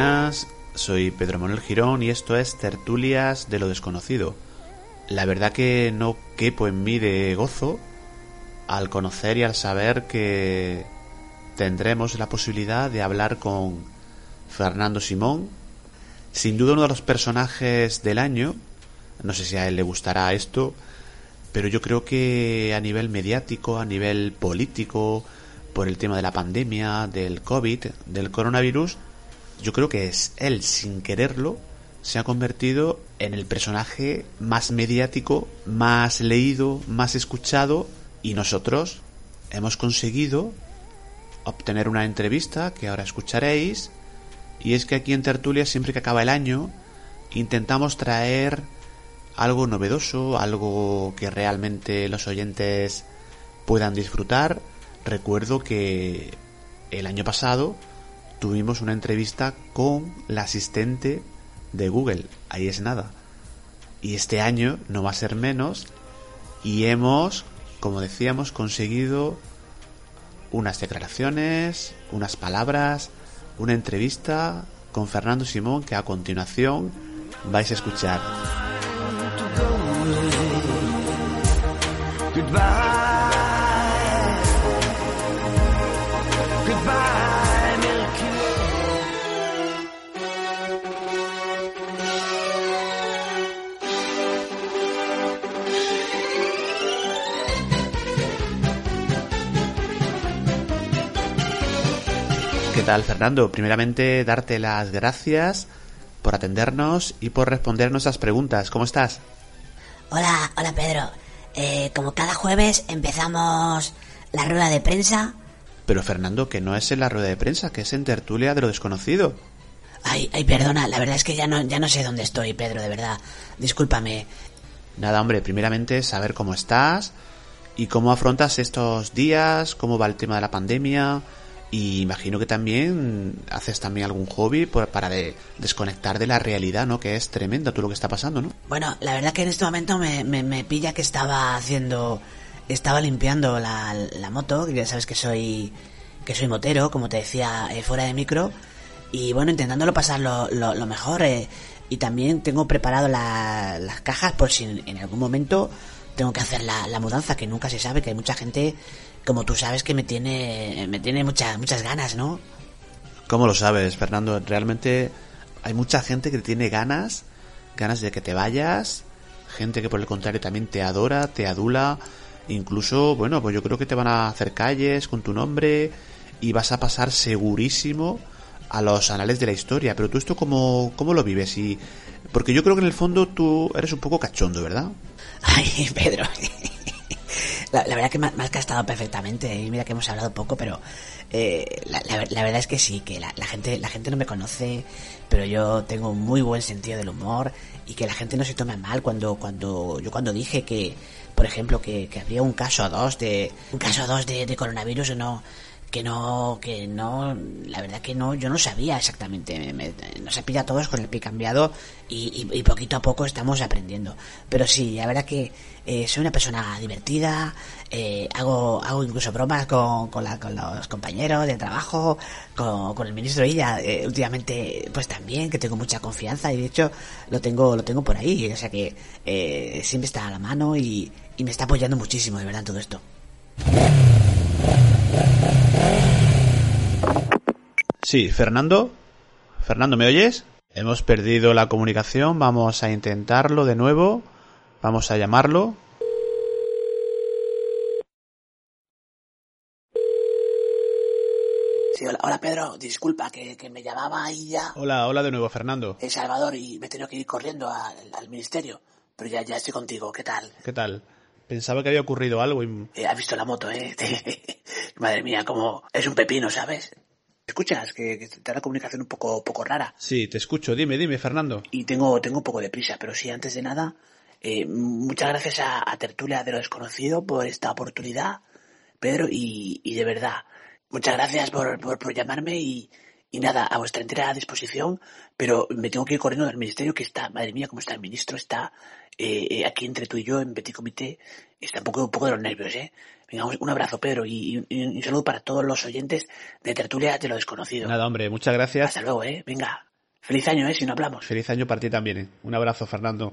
buenas, soy Pedro Manuel Girón y esto es Tertulias de lo Desconocido. La verdad que no quepo en mí de gozo al conocer y al saber que tendremos la posibilidad de hablar con Fernando Simón, sin duda uno de los personajes del año, no sé si a él le gustará esto, pero yo creo que a nivel mediático, a nivel político, por el tema de la pandemia, del COVID, del coronavirus, yo creo que es él, sin quererlo, se ha convertido en el personaje más mediático, más leído, más escuchado, y nosotros hemos conseguido obtener una entrevista que ahora escucharéis, y es que aquí en Tertulia, siempre que acaba el año, intentamos traer algo novedoso, algo que realmente los oyentes puedan disfrutar. Recuerdo que el año pasado tuvimos una entrevista con la asistente de Google, ahí es nada. Y este año no va a ser menos y hemos, como decíamos, conseguido unas declaraciones, unas palabras, una entrevista con Fernando Simón que a continuación vais a escuchar. ¿Qué tal, Fernando? Primeramente, darte las gracias por atendernos y por responder nuestras preguntas. ¿Cómo estás? Hola, hola Pedro. Eh, como cada jueves empezamos la rueda de prensa. Pero Fernando, que no es en la rueda de prensa, que es en tertulia de lo desconocido. Ay, ay, perdona, la verdad es que ya no, ya no sé dónde estoy, Pedro, de verdad. Discúlpame. Nada, hombre, primeramente saber cómo estás y cómo afrontas estos días, cómo va el tema de la pandemia, y imagino que también haces también algún hobby para de desconectar de la realidad, ¿no? Que es tremenda todo lo que está pasando, ¿no? Bueno, la verdad que en este momento me, me, pilla que estaba haciendo... Estaba limpiando la, la moto, que ya sabes que soy que soy motero, como te decía, eh, fuera de micro. Y bueno, intentándolo pasar lo, lo, mejor. Eh, y también tengo preparado las cajas por si en, algún momento tengo que hacer la, la mudanza, que nunca se sabe, que hay mucha gente como tú sabes que me tiene me tiene muchas muchas ganas, ¿no? ¿Cómo lo sabes, Fernando? Realmente hay mucha gente que tiene ganas, ganas de que te vayas, gente que por el contrario también te adora, te adula, incluso, bueno, pues yo creo que te van a hacer calles con tu nombre y vas a pasar segurísimo a los anales de la historia. Pero tú esto cómo, cómo lo vives y porque yo creo que en el fondo tú eres un poco cachondo, ¿verdad? Ay, Pedro. La, verdad que me, has estado perfectamente y mira que hemos hablado poco, pero eh, la, verdad es que sí, que la, gente la gente no me conoce, pero yo tengo un muy buen sentido del humor y que la gente no se tome mal cuando cuando yo cuando dije que, por ejemplo, que, habría un caso o dos de un caso o dos de, de coronavirus o no que no, que no, la verdad que no, yo no sabía exactamente, me, nos ha pillado todos con el pie cambiado y, y, poquito a poco estamos aprendiendo. Pero sí, la verdad que eh, soy una persona divertida, eh, hago, hago incluso bromas con, con, la, con los compañeros de trabajo, con, con el ministro Illa, eh, últimamente pues también, que tengo mucha confianza y de hecho lo tengo, lo tengo por ahí, o sea que eh, siempre está a la mano y, y me está apoyando muchísimo de verdad en todo esto. Sí, Fernando. Fernando, ¿me oyes? Hemos perdido la comunicación, vamos a intentarlo de nuevo. Vamos a llamarlo. Sí, hola, Pedro, disculpa que, me llamaba ahí ya. Hola, hola de nuevo Fernando. El Salvador y me he tenido que ir corriendo al, ministerio, pero ya, ya estoy contigo, ¿qué tal? ¿Qué tal? Pensaba que había ocurrido algo y... Eh, has visto la moto, ¿eh? Madre mía, como es un pepino, ¿sabes? ¿Escuchas? Que, que te da la comunicación un poco, poco rara. Sí, te escucho. Dime, dime, Fernando. Y tengo, tengo un poco de prisa, pero sí, antes de nada, eh, muchas gracias a, Tertulia de lo Desconocido por esta oportunidad, Pedro, y, y de verdad, muchas gracias por, por, por llamarme y, y nada, a vuestra entera disposición, pero me tengo que ir corriendo del ministerio que está, madre mía, cómo está el ministro, está eh, eh, aquí entre tú y yo en Petit Comité, está un poco, un poco de los nervios, ¿eh? Venga, un abrazo, Pedro, y, un saludo para todos los oyentes de Tertulia de lo Desconocido. Nada, hombre, muchas gracias. Hasta luego, ¿eh? Venga. Feliz año, ¿eh? Si no hablamos. Feliz año para ti también. ¿eh? Un abrazo, Fernando.